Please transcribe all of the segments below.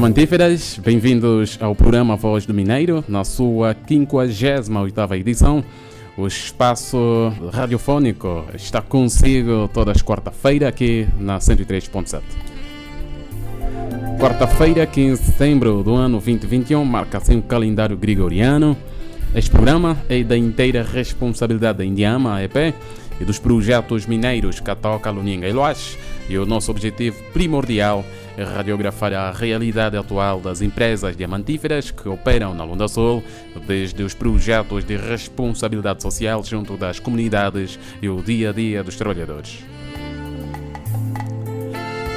Diamantíferas, bem-vindos ao programa Voz do Mineiro, na sua 58ª edição. O espaço radiofônico está consigo todas as quarta-feira aqui na 103.7. Quarta-feira, 15 de setembro do ano 2021, marca-se um calendário gregoriano. Este programa é da inteira responsabilidade da Indiama, EP, e dos projetos mineiros Catoca, Luninga e Loas. E o nosso objetivo primordial é radiografar a realidade atual das empresas diamantíferas que operam na Lunda Sul, desde os projetos de responsabilidade social junto das comunidades e o dia a dia dos trabalhadores.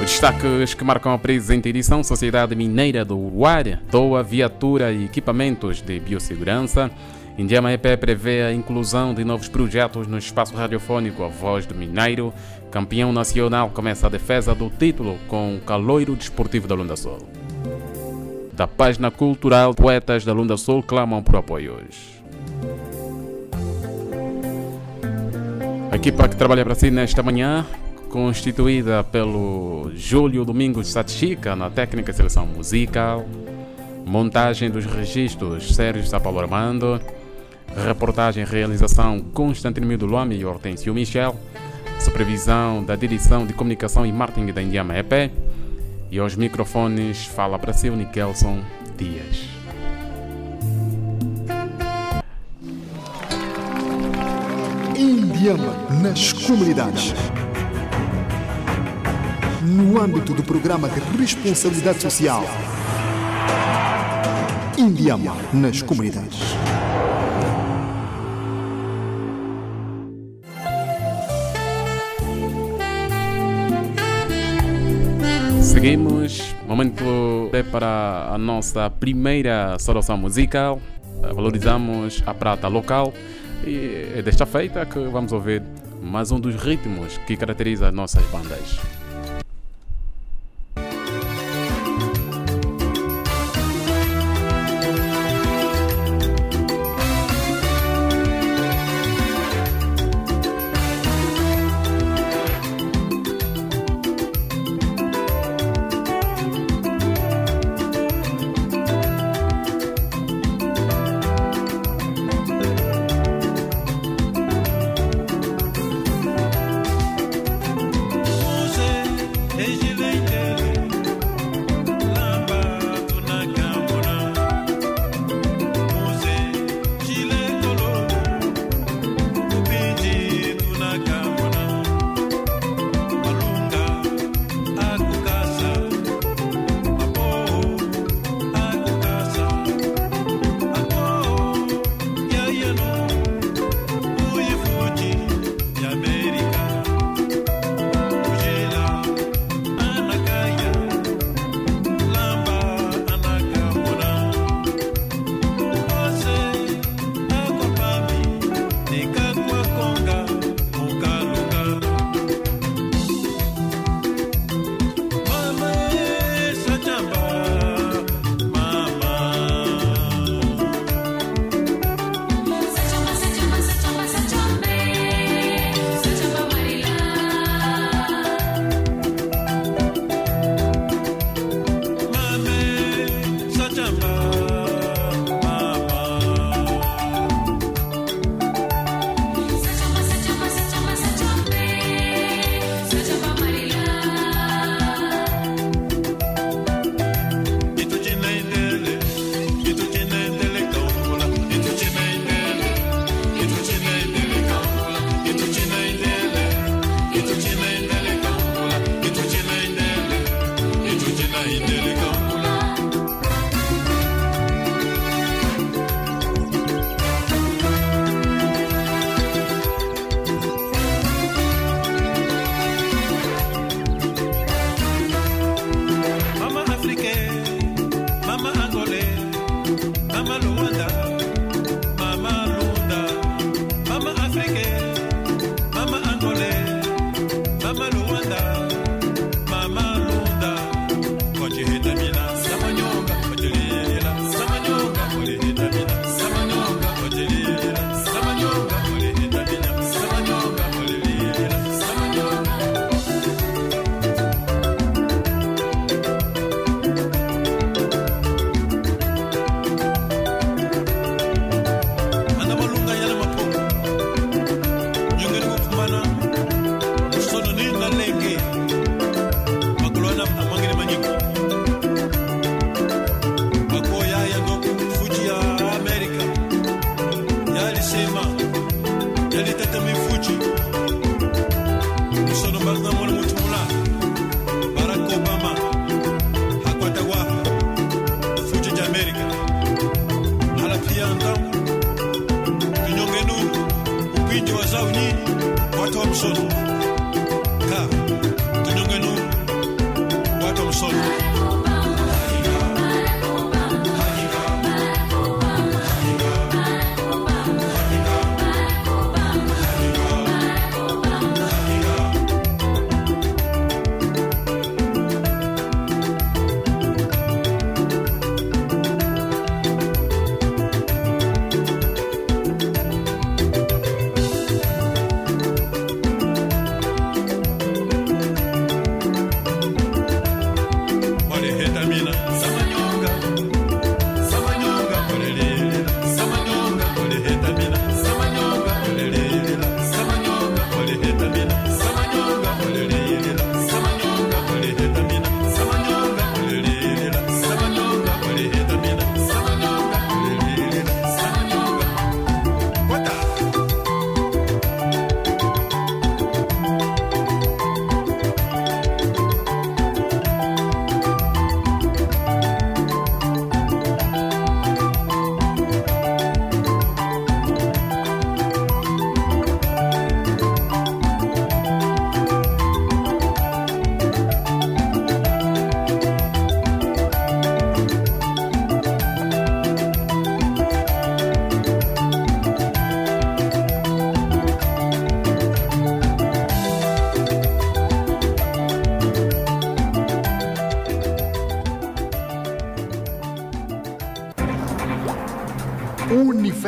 Os destaques que marcam a presente edição: Sociedade Mineira do Uruguai doa viatura e equipamentos de biossegurança. Indiama EP prevê a inclusão de novos projetos no espaço radiofônico A Voz do Mineiro. Campeão nacional começa a defesa do título com o caloiro desportivo da Lunda Sul. Da página cultural, poetas da Lunda Sul clamam por apoios. A equipa que trabalha para si nesta manhã, constituída pelo Júlio Domingos Satchica na técnica de seleção musical, montagem dos registros Sérgio Sapalo Armando, reportagem e realização Constantino Mildo Luame e Hortêncio Michel, supervisão da direção de comunicação e marketing da Indiama EP e aos microfones fala para si o Nikelson Dias. Indiama nas comunidades. No âmbito do programa de responsabilidade social. Indiama nas comunidades. Seguimos, momento é para a nossa primeira solução musical. Valorizamos a prata local e é desta feita que vamos ouvir mais um dos ritmos que caracteriza as nossas bandas.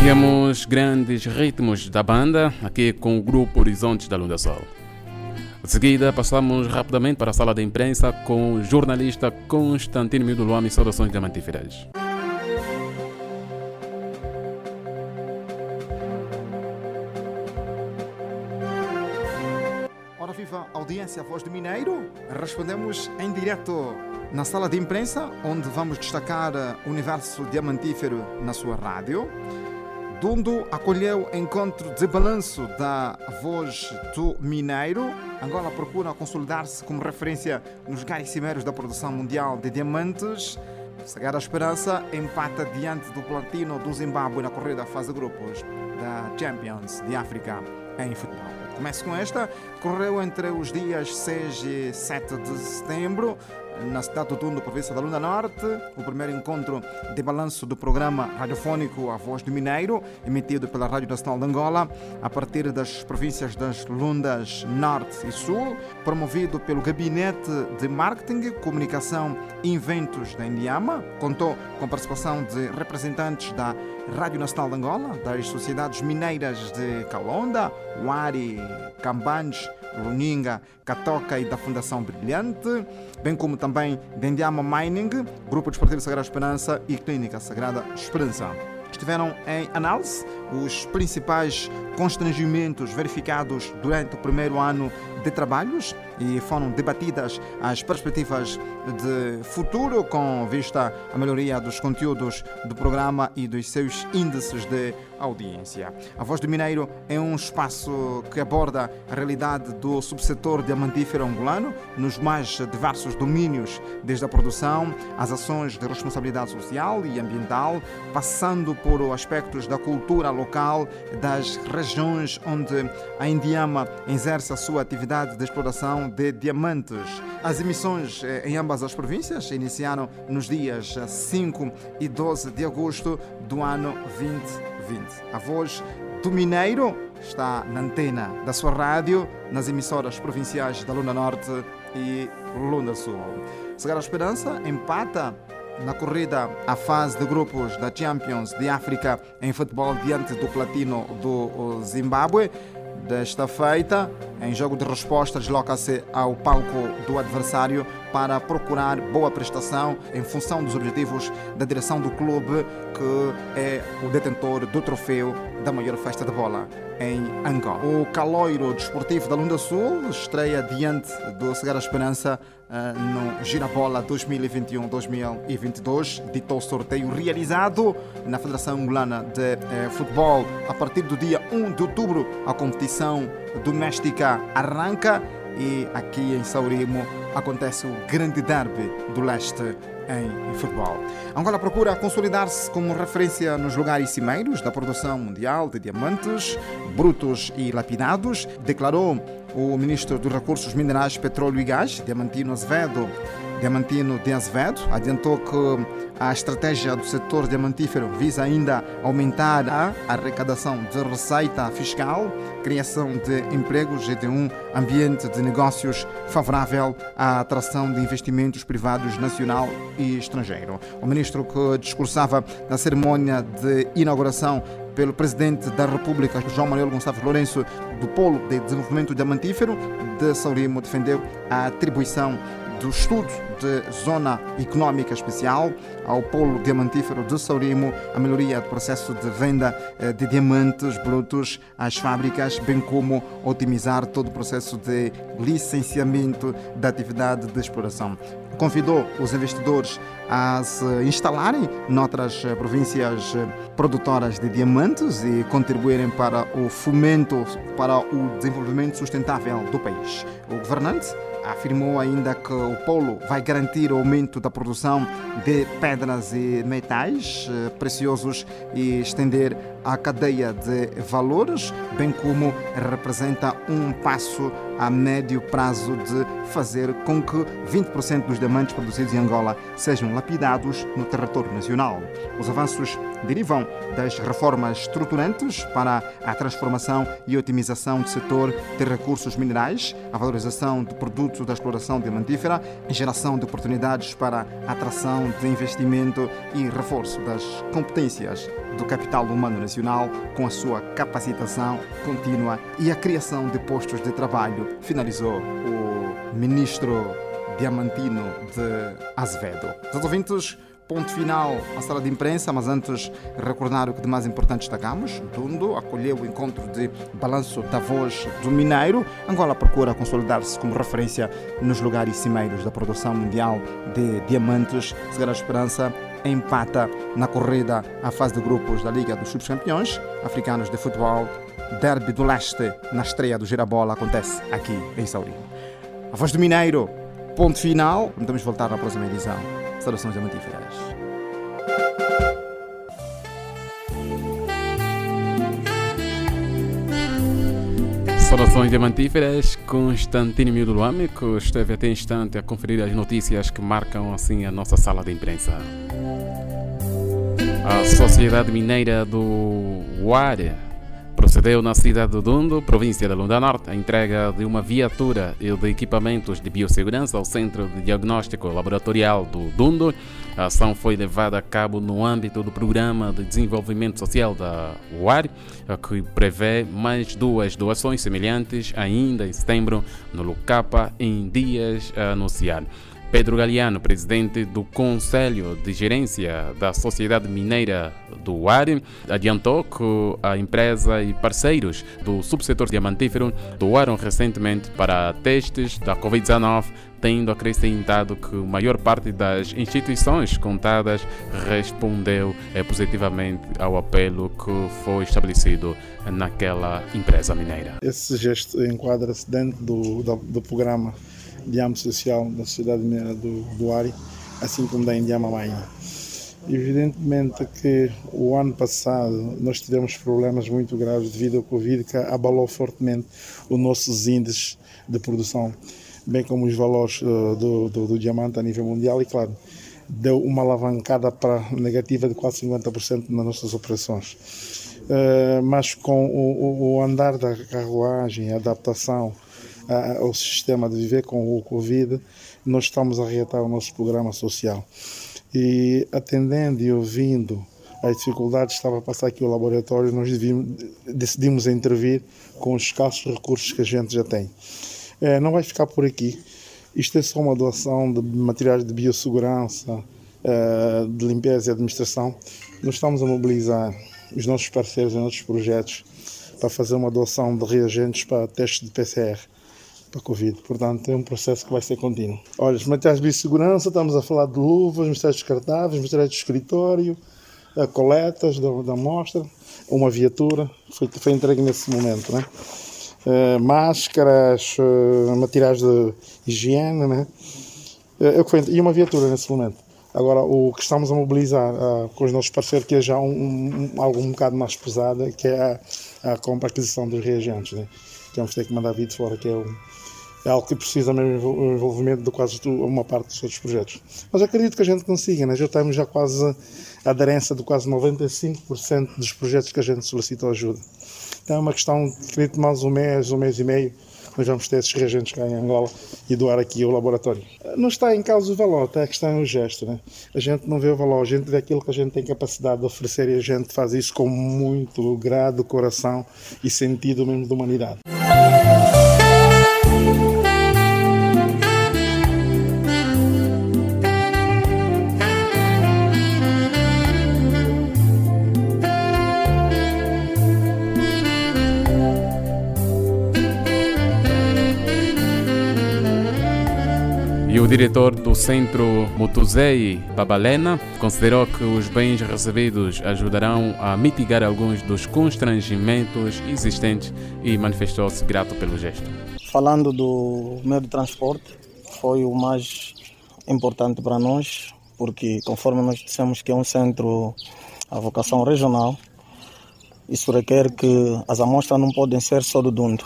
Ouvimos grandes ritmos da banda aqui com o grupo Horizontes da Lunda Sol. De seguida, passamos rapidamente para a sala de imprensa com o jornalista Constantino e saudações diamantíferas. Ora viva audiência Voz do Mineiro, respondemos em direto na sala de imprensa, onde vamos destacar o universo diamantífero na sua rádio. Dundo acolheu encontro de balanço da voz do Mineiro. Angola procura consolidar-se como referência nos gás cimeiros da produção mundial de diamantes. Sagrada Esperança empata diante do platino do Zimbábue na corrida fase de grupos da Champions de África em futebol. Começo com esta, correu entre os dias 6 e 7 de setembro na cidade do Tundo, província da Lunda Norte, o primeiro encontro de balanço do programa radiofónico A Voz do Mineiro, emitido pela Rádio Nacional de Angola, a partir das províncias das Lundas Norte e Sul, promovido pelo Gabinete de Marketing, Comunicação e Inventos da Indiama, contou com a participação de representantes da Rádio Nacional de Angola, das sociedades mineiras de Calonda, Wari, Cambandes, Luninga, Catoca e da Fundação Brilhante, bem como também Dendiama Mining, Grupo Desportivo Sagrada Esperança e Clínica Sagrada Esperança. Estiveram em análise os principais constrangimentos verificados durante o primeiro ano de trabalhos e foram debatidas as perspectivas de futuro com vista à melhoria dos conteúdos do programa e dos seus índices de audiência. A Voz do Mineiro é um espaço que aborda a realidade do subsetor diamantífero angolano nos mais diversos domínios, desde a produção, as ações de responsabilidade social e ambiental, passando por aspectos da cultura local, das regiões onde a Indiama exerce a sua atividade de exploração de diamantes. As emissões eh, em ambas as províncias iniciaram nos dias 5 e 12 de agosto do ano 2020. A voz do Mineiro está na antena da sua rádio, nas emissoras provinciais da Luna Norte e Luna Sul. Sagrada Esperança empata na corrida à fase de grupos da Champions de África em futebol diante do platino do Zimbábue. Desta feita, em jogo de resposta, desloca-se ao palco do adversário para procurar boa prestação em função dos objetivos da direção do clube, que é o detentor do troféu da maior festa de bola em Angola. O caloiro desportivo da Lunda Sul estreia diante do Cegar Esperança uh, no Girabola 2021-2022. Ditou sorteio realizado na Federação Angolana de uh, Futebol. A partir do dia 1 de outubro, a competição doméstica arranca e aqui em Saurimo acontece o grande derby do leste em futebol. Angola procura consolidar-se como referência nos lugares cimeiros da produção mundial de diamantes brutos e lapidados, declarou o ministro dos Recursos Minerais, Petróleo e Gás, Diamantino Azevedo. Diamantino de Azevedo adiantou que a estratégia do setor diamantífero visa ainda aumentar a arrecadação de receita fiscal, criação de empregos e de um ambiente de negócios favorável à atração de investimentos privados nacional e estrangeiro. O ministro que discursava na cerimônia de inauguração pelo presidente da República, João Manuel Gonçalves Lourenço, do Polo de Desenvolvimento Diamantífero de Saurimo, defendeu a atribuição do estudo de Zona Económica Especial ao Polo Diamantífero de Saurimo, a melhoria do processo de venda eh, de diamantes brutos às fábricas, bem como otimizar todo o processo de licenciamento da atividade de exploração. Convidou os investidores a se instalarem noutras eh, províncias eh, produtoras de diamantes e contribuírem para o fomento, para o desenvolvimento sustentável do país. O governante afirmou ainda que o polo vai garantir o aumento da produção de pedras e metais eh, preciosos e estender a cadeia de valores, bem como representa um passo a médio prazo de fazer com que 20% dos diamantes produzidos em Angola sejam lapidados no território nacional. Os avanços derivam das reformas estruturantes para a transformação e otimização do setor de recursos minerais, a valorização de produtos da exploração diamantífera, geração de oportunidades para atração de investimento e reforço das competências do capital humano nacional com a sua capacitação contínua e a criação de postos de trabalho, finalizou o ministro Diamantino de Azevedo. Os ouvintes, ponto final à sala de imprensa, mas antes recordar o que de mais importante destacamos. Tundo acolheu o encontro de balanço da voz do Mineiro. Angola procura consolidar-se como referência nos lugares cimeiros da produção mundial de diamantes. Segura a esperança empata na corrida à fase de grupos da Liga dos Subcampeões Africanos de Futebol. Derby do Leste, na estreia do Girabola, acontece aqui em Saurinho. A voz do Mineiro, ponto final. Vamos voltar na próxima edição. Saudações diamantíferas. Saudações diamantíferas, Constantino Miúdo Luame, que esteve até instante a conferir as notícias que marcam assim a nossa sala de imprensa. A Sociedade Mineira do Uare procedeu na cidade de Dundo, província da Lunda Norte, a entrega de uma viatura e de equipamentos de biossegurança ao Centro de Diagnóstico Laboratorial do Dundo. A ação foi levada a cabo no âmbito do Programa de Desenvolvimento Social da UAR, que prevê mais duas doações semelhantes ainda em setembro no Lucapa, em dias a anunciar. Pedro Galeano, presidente do Conselho de Gerência da Sociedade Mineira do Ar, adiantou que a empresa e parceiros do subsetor diamantífero doaram recentemente para testes da Covid-19 tendo acrescentado que a maior parte das instituições contadas respondeu eh, positivamente ao apelo que foi estabelecido naquela empresa mineira. Esse gesto enquadra-se dentro do, do, do programa de social da sociedade mineira do, do Ari, assim como da Indiama Maia. Evidentemente que o ano passado nós tivemos problemas muito graves devido ao Covid que abalou fortemente os nossos índices de produção, bem como os valores uh, do, do, do, diamante a nível mundial e, claro, deu uma alavancada para negativa de quase 50% nas nossas operações. Uh, mas com o, o andar da carruagem, a adaptação, ao sistema de viver com o Covid, nós estamos a reatar o nosso programa social. E atendendo e ouvindo as dificuldades que estava a passar aqui o laboratório, nós devíamos, decidimos intervir com os escassos recursos que a gente já tem. É, não vai ficar por aqui. Isto é só uma doação de materiais de biossegurança, eh, de limpeza e administração. Nós estamos a mobilizar os nossos parceiros em outros projetos para fazer uma doação de reagentes para testes de PCR para Covid. Portanto, é um processo que vai ser contínuo. Olha, os materiais de biossegurança, estamos a falar de luvas, materiais descartáveis, materiais de escritório, eh, coletas da, da amostra, uma viatura, foi, foi entregue nesse momento, né? Uh, máscaras, uh, materiais de higiene, né? Uh, e uma viatura nesse momento. Agora, o que estamos a mobilizar com os nossos parceiros, que é já um, um, algo um bocado mais pesado, que é a, a compra aquisição dos reagentes, né? que vamos ter que mandar vir de fora, que é um, é algo que precisa mesmo o envolvimento de quase uma parte dos outros projetos. Mas acredito que a gente consiga, né? já temos já quase aderência de quase 95% dos projetos que a gente solicitou ajuda. Então é uma questão, acredito, mais um mês, um mês e meio, nós vamos ter esses reagentes cá em Angola e doar aqui ao laboratório. Não está em causa o valor, está a questão é o gesto. Né? A gente não vê o valor, a gente vê aquilo que a gente tem capacidade de oferecer e a gente faz isso com muito grado, coração e sentido mesmo de humanidade. Diretor do Centro Mutuzei Babalena considerou que os bens recebidos ajudarão a mitigar alguns dos constrangimentos existentes e manifestou-se grato pelo gesto. Falando do meio de transporte, foi o mais importante para nós, porque conforme nós dissemos que é um centro a vocação regional, isso requer que as amostras não podem ser só do Dundo.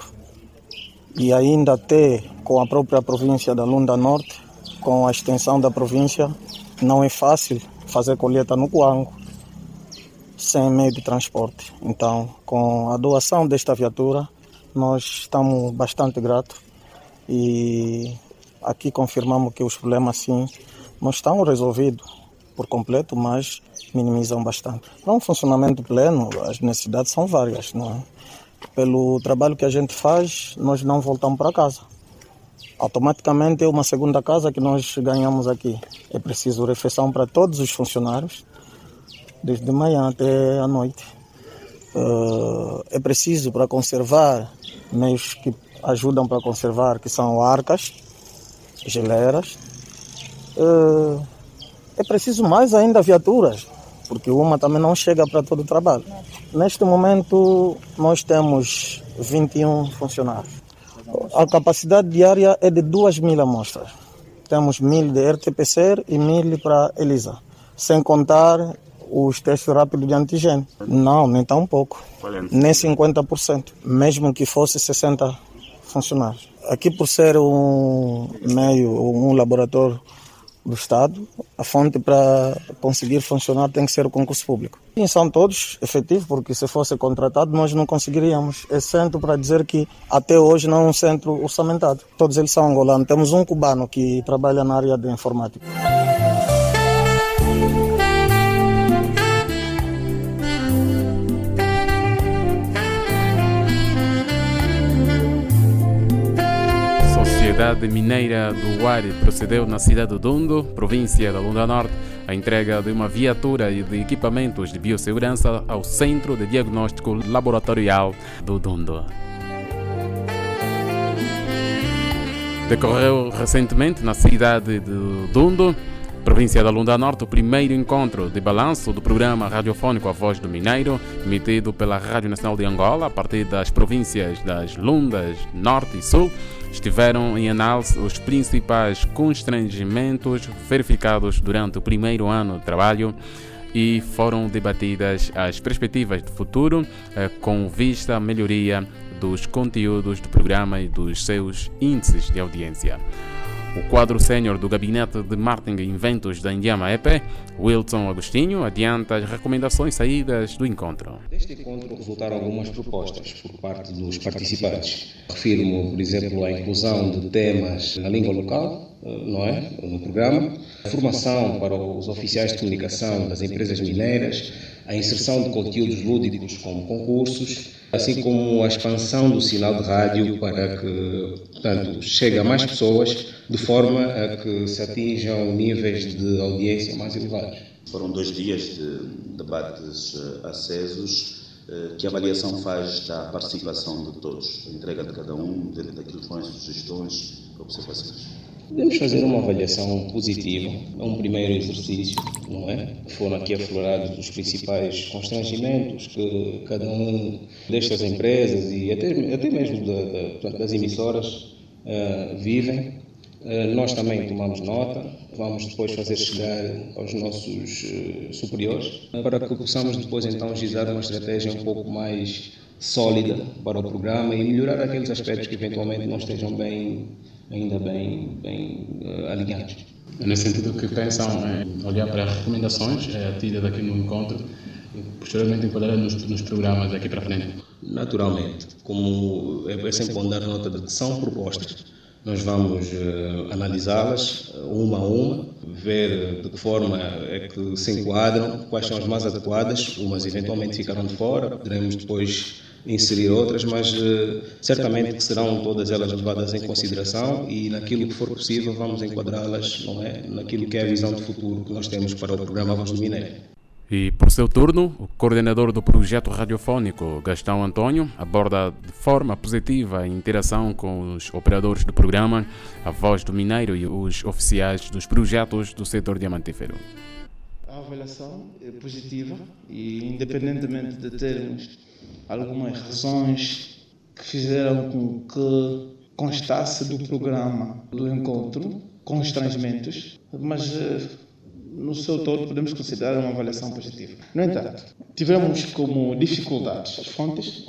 E ainda até com a própria província da Lunda Norte, com a extensão da província, não é fácil fazer colheita no Coango sem meio de transporte. Então, com a doação desta viatura, nós estamos bastante gratos e aqui confirmamos que os problemas sim não estão resolvidos por completo, mas minimizam bastante. Para um funcionamento pleno, as necessidades são várias, não é? Pelo trabalho que a gente faz, nós não voltamos para casa automaticamente é uma segunda casa que nós ganhamos aqui. É preciso refeição para todos os funcionários, desde manhã até a noite. Uh, é preciso para conservar meios que ajudam para conservar, que são arcas, geleiras. Uh, é preciso mais ainda viaturas, porque uma também não chega para todo o trabalho. Neste momento, nós temos 21 funcionários. A capacidade diária é de 2 mil amostras. Temos mil de RT-PCR e mil para ELISA, sem contar os testes rápidos de antigênio. Não, nem tão pouco. Nem 50%, mesmo que fosse 60 funcionários. Aqui por ser um meio, um laboratório do Estado, a fonte para conseguir funcionar tem que ser o concurso público. E são todos efetivos, porque se fosse contratado nós não conseguiríamos. É centro para dizer que até hoje não é um centro orçamentado. Todos eles são angolanos. Temos um cubano que trabalha na área de informática. Sociedade Mineira do Ar procedeu na cidade do Dundo, província da Lunda Norte, a entrega de uma viatura e de equipamentos de biossegurança ao Centro de Diagnóstico Laboratorial do Dundo. Decorreu recentemente na cidade de Dundo Província da Lunda Norte, o primeiro encontro de balanço do programa radiofônico A Voz do Mineiro, emitido pela Rádio Nacional de Angola, a partir das províncias das Lundas Norte e Sul, estiveram em análise os principais constrangimentos verificados durante o primeiro ano de trabalho e foram debatidas as perspectivas de futuro eh, com vista à melhoria dos conteúdos do programa e dos seus índices de audiência. O quadro sênior do Gabinete de Marketing e Inventos da Indiama EP, Wilson Agostinho, adianta as recomendações saídas do encontro. Deste encontro resultaram algumas propostas por parte dos participantes. Refiro-me, por exemplo, à inclusão de temas na língua local, eh, não é? No programa, a formação para os oficiais de comunicação das empresas mineiras, a inserção de conteúdos lúdicos como concursos, assim como a expansão do sinal de rádio para que, portanto, chegue a mais pessoas de forma a que se atinjam níveis de audiência mais elevados. Foram dois dias de debates uh, acesos. Uh, que avaliação faz da participação de todos, da entrega de cada um, dentro daquilo que foram sugestões, observações? Podemos fazer uma avaliação positiva, é um primeiro exercício, não é? Foram aqui aflorados os principais constrangimentos que cada um destas empresas e até, até mesmo da, da, das emissoras uh, vivem. Uh, nós também tomamos nota, vamos depois fazer chegar aos nossos uh, superiores para que possamos depois então gizar uma estratégia um pouco mais sólida para o programa e melhorar aqueles aspectos que eventualmente não estejam bem ainda bem, bem uh, alinhados. É nesse sentido que pensam em olhar para as recomendações é, tidas aqui no encontro e posteriormente enquadrar nos, nos programas daqui para frente? Naturalmente, como é, sempre bom dar nota de que são propostas, nós vamos uh, analisá-las uma a uma, ver de que forma é que se enquadram, quais são as mais adequadas, umas eventualmente ficarão de fora, poderemos depois inserir outras, mas uh, certamente que serão todas elas levadas em consideração e naquilo que for possível vamos enquadrá-las, não é, naquilo que é a visão de futuro que nós temos para o programa Voz do Minério. E por seu turno, o coordenador do projeto radiofónico, Gastão Antônio, aborda de forma positiva a interação com os operadores do programa, a Voz do Mineiro e os oficiais dos projetos do setor diamantífero. A avaliação é positiva e, independentemente de termos algumas razões que fizeram com que constasse do programa do encontro constrangimentos, mas no seu todo podemos considerar uma avaliação positiva. No entanto, tivemos como dificuldades as fontes.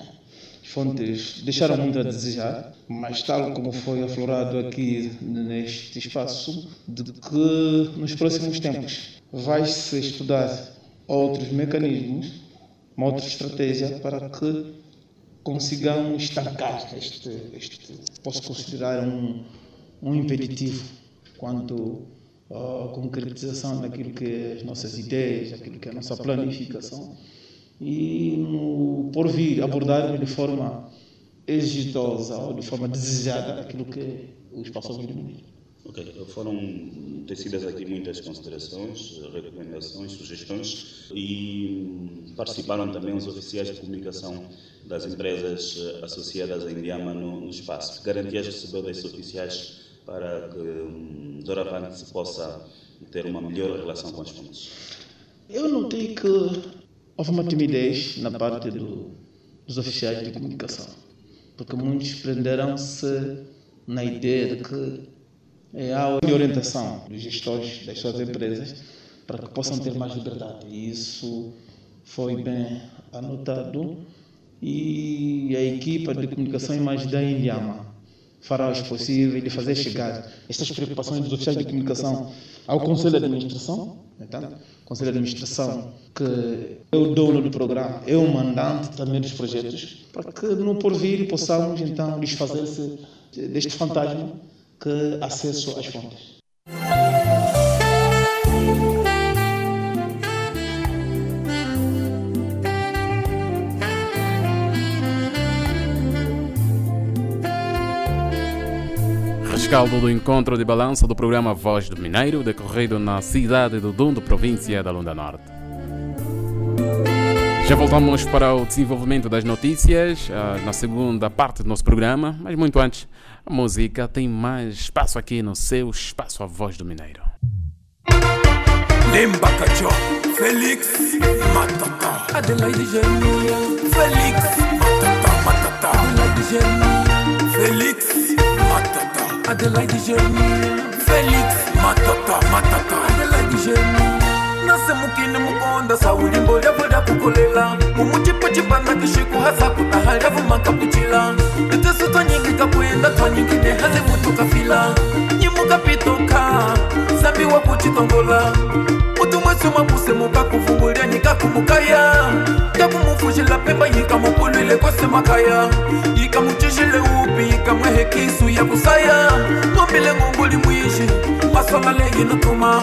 As fontes deixaram muito a desejar, mas tal como foi aflorado aqui neste espaço, de que nos próximos tempos vai-se estudar outros mecanismos, uma outra estratégia para que consigamos estancar este, este posso considerar um, um impeditivo quanto a concretização daquilo que é as nossas ideias, aquilo que é a nossa planificação e no por vir abordarmos de forma exitosa ou de forma desejada aquilo que o espaço ouvido Ok, foram tecidas aqui muitas considerações, recomendações, sugestões e participaram também os oficiais de comunicação das empresas associadas à Indiama no, no espaço. Garantias recebeu desses oficiais para que doravante se possa ter uma melhor relação com as fontes? Eu notei que houve uma timidez na parte do, dos oficiais de comunicação, porque muitos prenderam-se na ideia de que é, há orientação dos gestores das suas empresas para que possam ter mais liberdade. E isso foi bem anotado e a equipa de comunicação e imagem da Indiama fará o possível de fazer chegar estas preocupações dos oficiais de comunicação ao Conselho de Administração, então, Conselho de Administração que é o dono do programa, é o mandante também dos projetos, para que no porvir possamos então desfazer-se deste fantasma que acesso às fontes. Rescaldo do encontro de balança do programa Voz do Mineiro, decorrido na cidade do Dundo, província da Lunda Norte. Já voltamos para o desenvolvimento das notícias na segunda parte do nosso programa, mas muito antes, a música tem mais espaço aqui no seu espaço A Voz do Mineiro. Lembacachó, Félix, Matata, Adelaide Félix, Matata, Matata, Adelaide Félix, Matata, Adelaide Germia, Félix, Matata, Matata, Adelaide Germia. nasemukine mukonda sawulimbo lyavuda kukolela mumucipacipana kishiku hasa kutaha lyavumakaputila itesu twanyingika kwenda twanyingine hazimutuka fila nyimukapitoka zambiwa kucitongola mutumwesu mapuse mukakuvungulya nikakumukaya kakumufujila pemba yikamupulwile kosemakaya yikamucishile upi mwehe kisu ya kusaya. Ngombile ngunguli mwishi wasomale yinutuma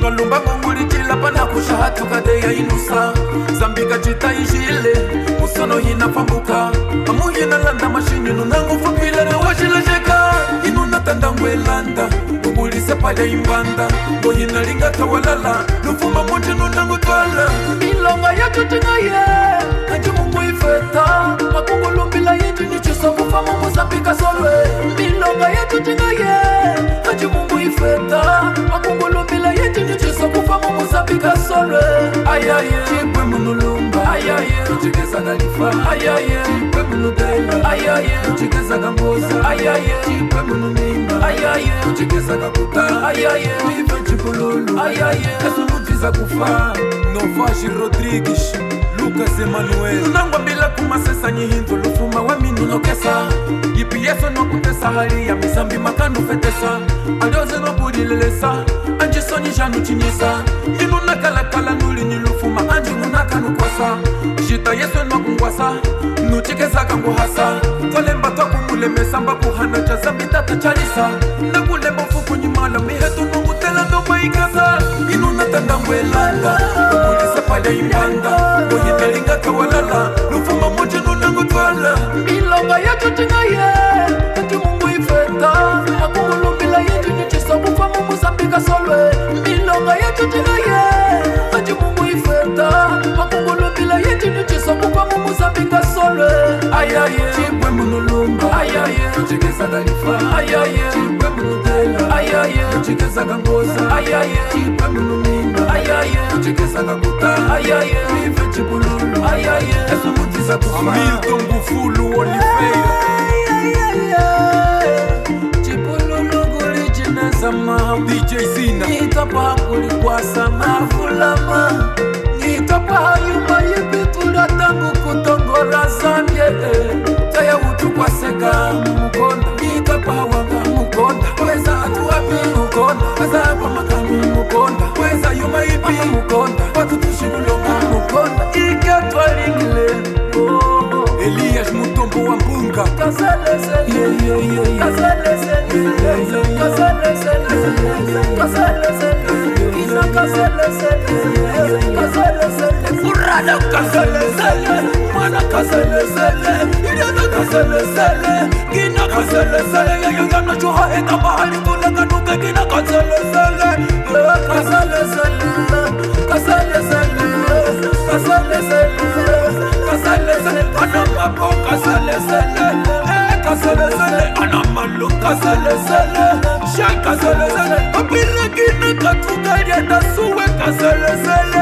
nolomba ngunguli cilapa na kushahatuka ya inusa. Zambika cita ishile musono hina pambuka amuhina landa mashinyinu nangufupile na washilasheka inu natanda ngwelanda ngungulise pale imbanda. Ngohina lingata walala lufuma mucinu nangutwala milonga yatutingaye kasolwe milonga yetu tingaye aji mungu ifeta makungulumila yetu nyuchiso kufa mungu zambi kasolwe ayaye cipwe munulumba. Ayaye tucikesaka lifa. Ayaye cipwe munutela ayaye tucikesaka mbosa. Ayaye cipwe munumimba ayaye tucikesaka kuta ayaye tuife cipululu ayaye kasulutisa kufa. Novashi rodrigues lukas emanuel unangwambila kumasesanye hinzolufuma waminunokesa yipi yeso nokutesa hali ya mizambi makanufetesa alioze nobudilelesa anjisoni janucinyisa inu nakalakala nulini lufuma anjingunakanukwasa jita yeso nokungwasa nucikesaka nguhasa. Twalemba twakumulemesa mbakuhana ca zambi tata calisa nakulemba mfukunyimala mihetu nungutela ndomaikasa inu natandangwelanda ukulisa palya imbanda. toti na ye toki mungu ifeta. Nakungulumbila yetu nyutisa bufamu muzambika solwe milonga ye toti na ye toti mungu ifeta. Nakungulumbila yetu nyutisa bufamu muzambika solwe ayaye cibwe munulumba. Ayaye tutikisana lifa ayaye kuchekesa kangosa ayaye chipe munumimba ayaye kuchekesa kanguta ayaye ife chipululu. Ayaye esumutisa kufamilton bufulu olifeira chipululu kulichinasama dj sina. Nitapa kulikwasama fulama. Nitapa hayuma yipitula tangu kutongora zambye tayautukwaseka mumukonda nitapa wanga. Weza atuwapi mukonda? Kazapa makani mukonda. Weza yuma ipi mukonda? Watutushibulonga mukonda. Ikatwalingile Elias Mutombo wa Rana kazele zele, mana kazele zele, inana kazele zele, gina kazele zele, ya yugana chuha eka bahari tulenga nuke gina kazele zele, ya kazele zele, kazele zele, kazele zele, kazele zele, anamapo kazele zele, kazele zele, anamalu kazele zele, shay kazele zele, apira gina katukari enda suwe kazele zele.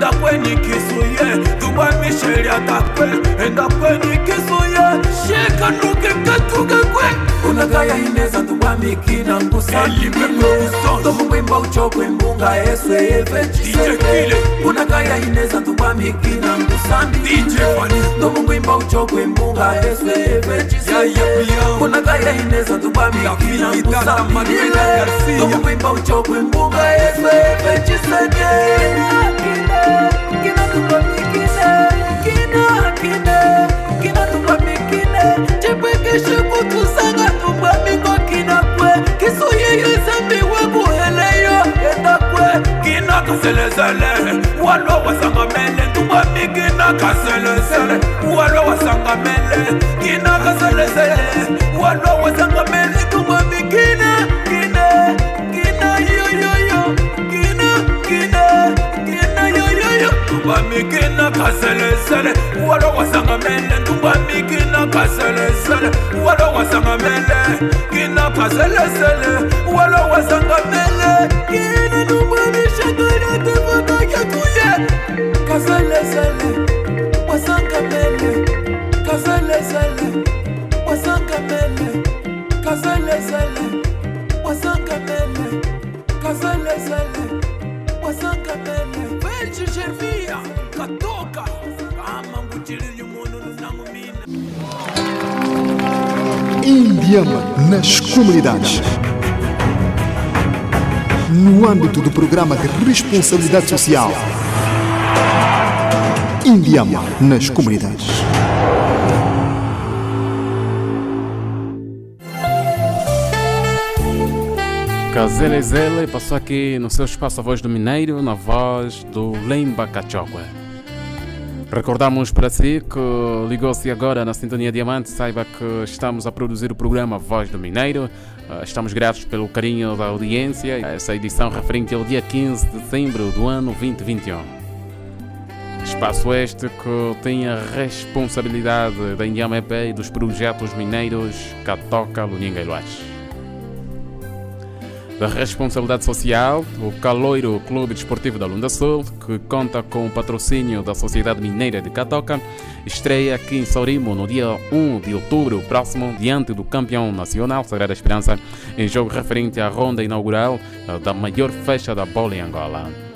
enda kwenye kisuye duba misheli atakwe enda kwenye kisuye shika nuke katuge kwe. Unagaya ineza duba mikina ngusalimile domu mwimba uchokwe mbunga eswe yeve chisele unagaya ineza duba mikina ngusambilile domu mwimba uchokwe mbunga eswe yeve chisele unagaya ineza duba mikina ngusambilile domu mwimba uchokwe mbunga eswe yeve chisele kaselesele walwa wasanga mele. Tubami kina kaselesele walwa wasanga mele. Kina kaselesele walwa wasanga mele. ndumba miki na kaselesele walo wasanga mele ndumba miki na kaselesele walo wasanga mele kina kaselesele walo wasanga mele kina ndumba mishakana tevana kakuye kaselesele wasanga mele kaselesele wasanga mele kaselesele wasanga mele kaselesele wasanga mele jervia, katoka, kama nguchilili mono nunangu mina. Indiama nas comunidades. No âmbito do programa de responsabilidade social. Indiama nas comunidades. Kazelezele passou aqui no seu espaço a voz do Mineiro, na voz do Lemba Cachokwe. Recordamos para si que ligou-se agora na Sintonia Diamante, saiba que estamos a produzir o programa Voz do Mineiro. Ah, estamos gratos pelo carinho da audiência. Essa edição referente ao dia 15 de dezembro do ano 2021. Espaço este que tem a responsabilidade da Indiama EP e dos projetos mineiros Catoca, Luninga e Luas da responsabilidade social, o Caloiro Clube Desportivo da Lunda Sul, que conta com o patrocínio da Sociedade Mineira de Catoca, estreia aqui em Saurimo no dia 1 de outubro próximo, diante do campeão nacional Sagrada Esperança, em jogo referente à ronda inaugural eh, da maior festa da bola em Angola.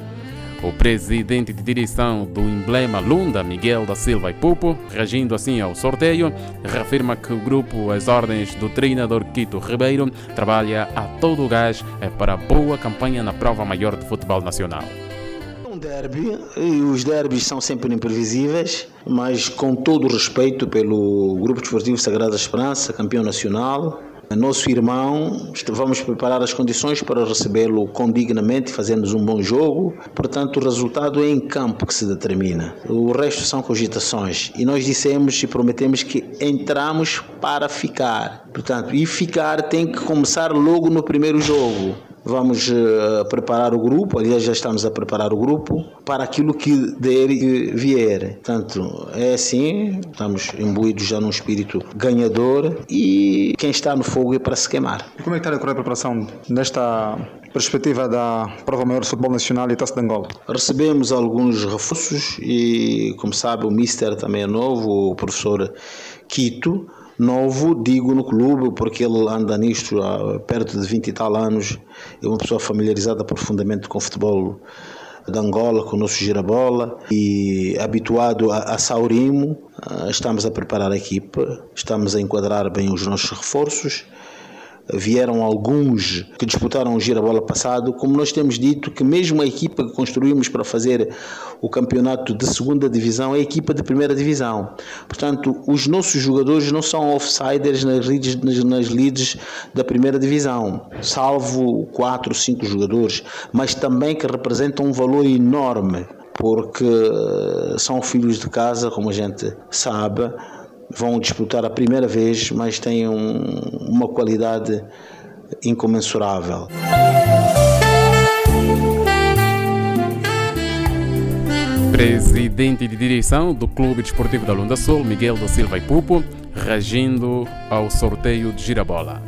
O presidente de direção do emblema Lunda, Miguel da Silva e Pupo, reagindo assim ao sorteio, reafirma que o grupo, às ordens do treinador Quito Ribeiro, trabalha a todo o gás eh, para boa campanha na prova maior de futebol nacional. Um derby e os derbys são sempre imprevisíveis, mas com todo o respeito pelo Grupo Desportivo Sagrada Esperança, campeão nacional, nosso irmão, vamos preparar as condições para recebê-lo condignamente, fazendo um bom jogo. Portanto, o resultado é em campo que se determina. O resto são cogitações. E nós dissemos e prometemos que entramos para ficar. Portanto, e ficar tem que começar logo no primeiro jogo. Vamos uh, preparar o grupo, aliás, já estamos a preparar o grupo para aquilo que der e vier. Portanto, é assim, estamos imbuídos já num espírito ganhador e quem está no fogo é para se queimar. E como é que está a decorrer a preparação nesta perspectiva da Prova Maior de Futebol Nacional e Taça de Angola? Recebemos alguns reforços e, como sabe, o Mister também é novo, o professor Quito novo, digo no clube, porque ele anda nisto há perto de 20 e tal anos, é uma pessoa familiarizada profundamente com o futebol de Angola, com o nosso girabola e habituado a, a Saurimo, ah, estamos a preparar a equipa, estamos a enquadrar bem os nossos reforços vieram alguns que disputaram o Girabola passado, como nós temos dito que mesmo a equipa que construímos para fazer o campeonato de segunda divisão é a equipa de primeira divisão. Portanto, os nossos jogadores não são offsiders nas leads, nas, nas leads da primeira divisão, salvo quatro, cinco jogadores, mas também que representam um valor enorme porque são filhos de casa, como a gente sabe, vão disputar a primeira vez, mas têm um, uma qualidade incomensurável. Presidente de direção do Clube Desportivo da Lunda Sul, Miguel da Silva e Pupo, reagindo ao sorteio de girabola.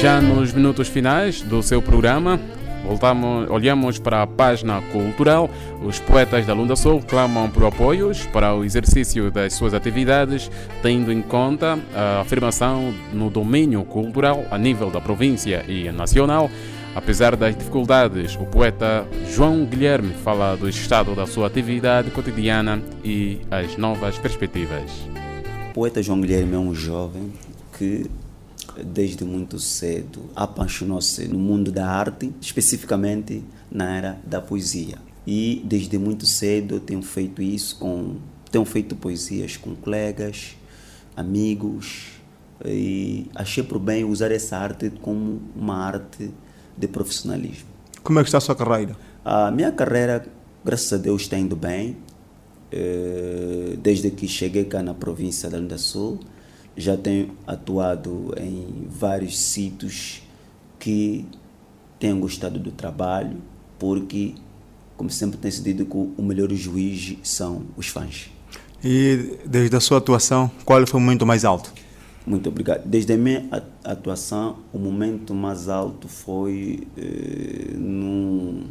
Já nos minutos finais do seu programa, Voltamos, olhamos para a página cultural. Os poetas da Lunda Sul clamam por apoios para o exercício das suas atividades, tendo em conta a afirmação no domínio cultural a nível da província e nacional. Apesar das dificuldades, o poeta João Guilherme fala do estado da sua atividade cotidiana e as novas perspectivas. O poeta João Guilherme é um jovem que desde muito cedo apaixonou-se no mundo da arte, especificamente na era da poesia. E desde muito cedo tenho feito isso com tenho feito poesias com colegas, amigos e achei por bem usar essa arte como uma arte de profissionalismo. Como é que está a sua carreira? A minha carreira, graças a Deus, está indo bem. Eh, desde que cheguei cá na província da Lunda Sul, já tenho atuado em vários sítios que tenho gostado do trabalho, porque, como sempre tem sido dito, o melhor juiz são os fãs. E desde a sua atuação, qual foi o momento mais alto? Muito obrigado. Desde a minha atuação, o momento mais alto foi eh, num,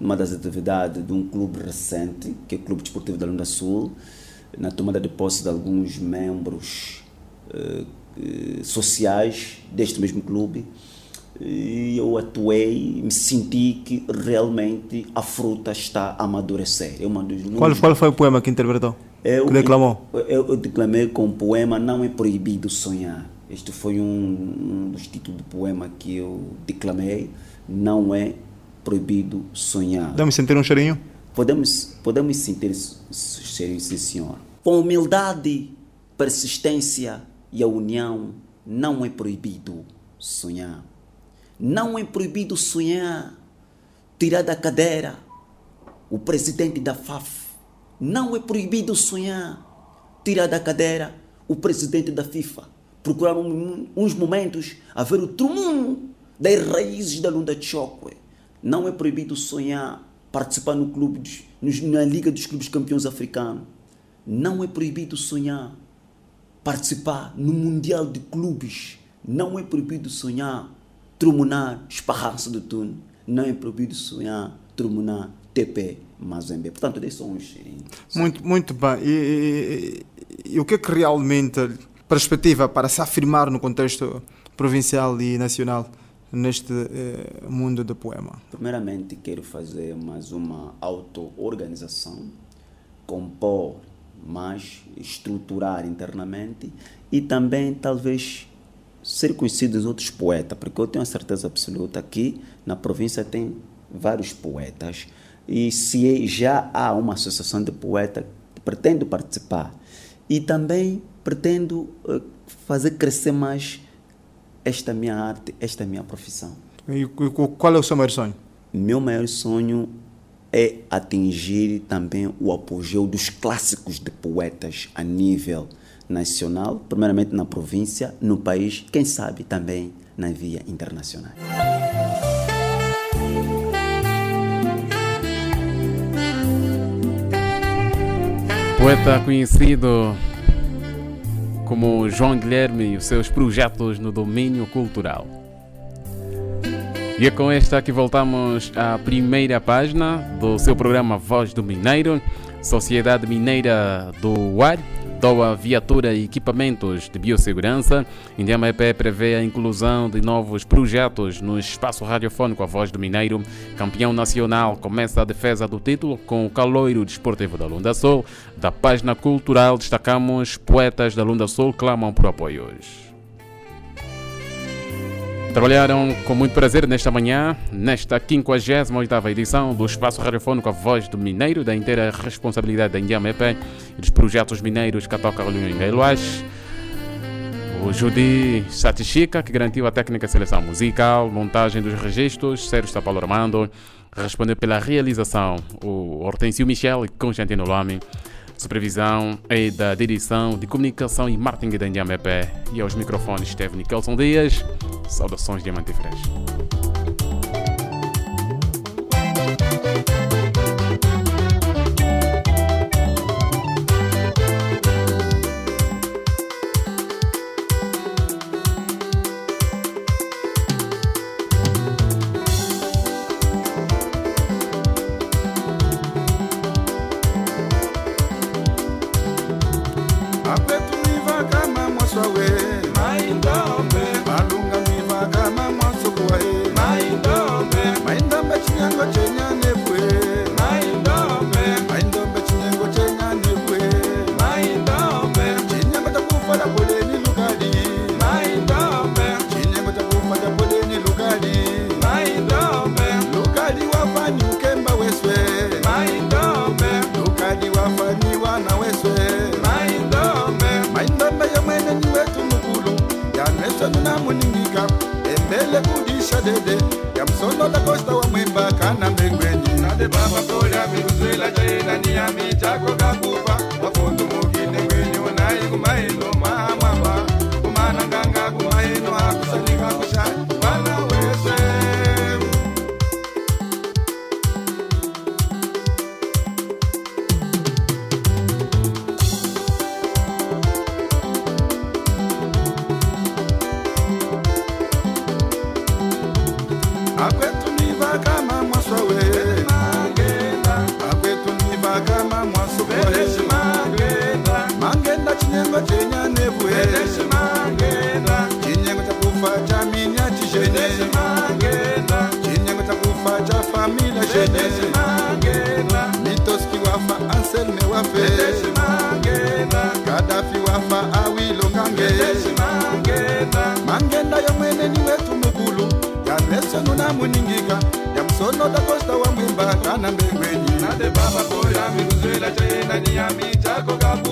numa das atividades de um clube recente, que é o Clube Desportivo da Lunda Sul, na tomada de posse de alguns membros sociais deste mesmo clube e eu atuei me senti que realmente a fruta está a amadurecer. Eu mando qual, qual foi o poema que interpretou? Eu, que declamou? Eu, eu, eu declamei com o poema Não é Proibido Sonhar. Este foi um, um dos títulos do poema que eu declamei. Não é proibido sonhar. Podemos sentir um cheirinho? Podemos, podemos sentir cheirinho, sim senhor. Com humildade, persistência e a união, não é proibido sonhar. Não é proibido sonhar, tirar da cadeira o presidente da FAF. Não é proibido sonhar. Tirar da cadeira o presidente da FIFA. Procurar um, uns momentos a ver o trumuno das raízes da Lunda de Choque. Não é proibido sonhar, participar no clube, na Liga dos Clubes Campeões Africanos. Não é proibido sonhar, participar no Mundial de Clubes. Não é proibido sonhar, trumunar, esparrar-se do túnel. Não é proibido sonhar, trumunar, TP, Mazembe. Portanto, esses são os. Muito, muito bem. E, e- e o que é que realmente perspectiva para se afirmar no contexto provincial e nacional neste eh, mundo do poema? Primeiramente, quero fazer mais uma auto-organização, compor mais, estruturar internamente e também, talvez, ser conhecido dos outros poetas, porque eu tenho a certeza absoluta que na província tem vários poetas e se já há uma associação de poetas, pretendo participar e também pretendo eh, fazer crescer mais esta minha arte, esta minha profissão. E qu- qual é o seu maior sonho? Meu maior sonho é atingir também o apogeu dos clássicos de poetas a nível nacional, primeiramente na província, no país, quem sabe também na via internacional. Poeta conhecido como João Guilherme e os seus projetos no domínio cultural. E é com esta que voltamos à primeira página do seu programa Voz do Mineiro, Sociedade Mineira do Ar, doa viatura e equipamentos de biossegurança. Indiama EP prevê a inclusão de novos projetos no espaço radiofônico A Voz do Mineiro. Campeão nacional começa a defesa do título com o caloiro desportivo da Lunda Sul. Da página cultural destacamos poetas da Lunda Sul clamam por apoios. Trabalharam com muito prazer nesta manhã, nesta 58ª edição do Espaço Radiofônico A Voz do Mineiro, da inteira responsabilidade da Indiama e dos projetos mineiros que toca em Gailuás. O Judi Satichica, que garantiu a técnica seleção musical, montagem dos registros, Sérgio Tapalo Armando, respondeu pela realização o Hortensio Michel e Constantino Lame. Supervisão é da direção de comunicação e marketing da Indiama EP e aos microfones esteve Nikelson Dias. Saudações diamantíferas. apetu kuningika. Yamsonoda kosta wamwimba kana mbengwenyi nade baba koyami kuzwela chayenani yami chako kabu